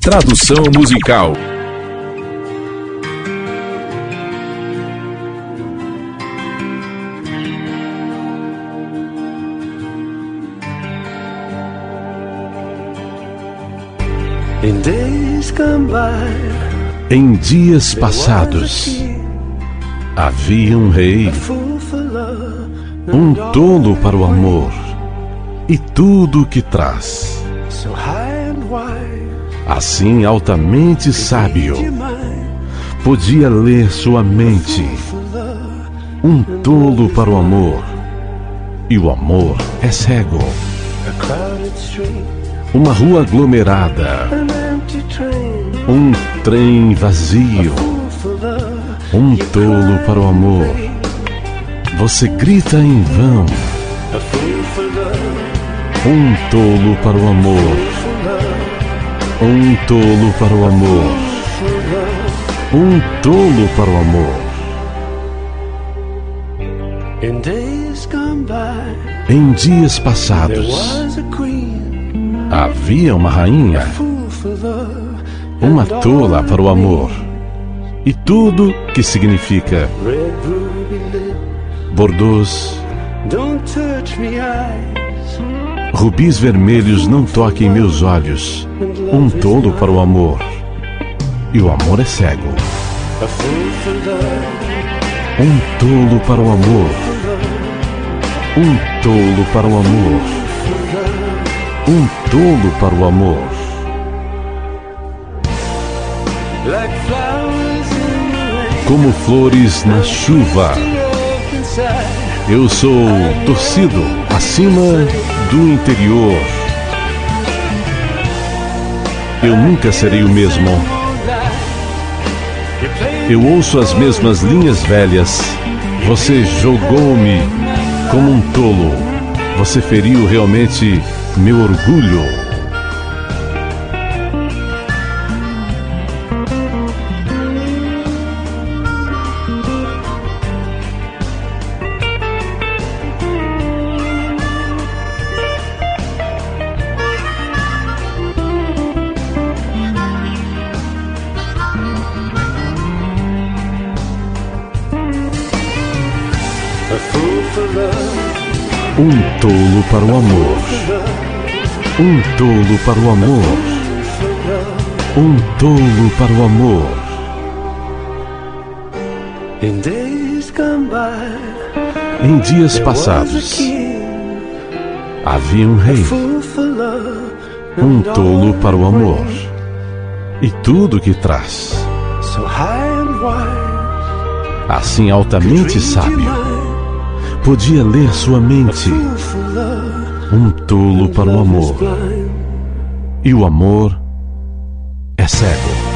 Tradução musical. Em dias passados havia um rei, um tolo para o amor e tudo o que traz. Assim, altamente sábio, podia ler sua mente, um tolo para o amor, e o amor é cego. Uma rua aglomerada, um trem vazio, um tolo para o amor. Você grita em vão. Um tolo para o amor. Um tolo para o amor. Um tolo para o amor. Em dias passados, havia uma rainha, uma tola para o amor, e tudo que significa bordôs, rubis vermelhos não toquem meus olhos, um tolo para o amor, e o amor é cego. Um tolo para o amor, um tolo para o amor, um tolo para o amor. Como flores na chuva, eu sou torcido acima do interior. Eu nunca serei o mesmo. Eu ouço as mesmas linhas velhas. Você jogou-me como um tolo. Você feriu realmente meu orgulho. Um tolo para o amor. Um tolo para o amor. Um tolo para o amor. Em dias passados, havia um rei, um tolo para o amor e tudo que traz. Assim altamente sábio, podia ler sua mente, um tolo para o amor, e o amor é cego.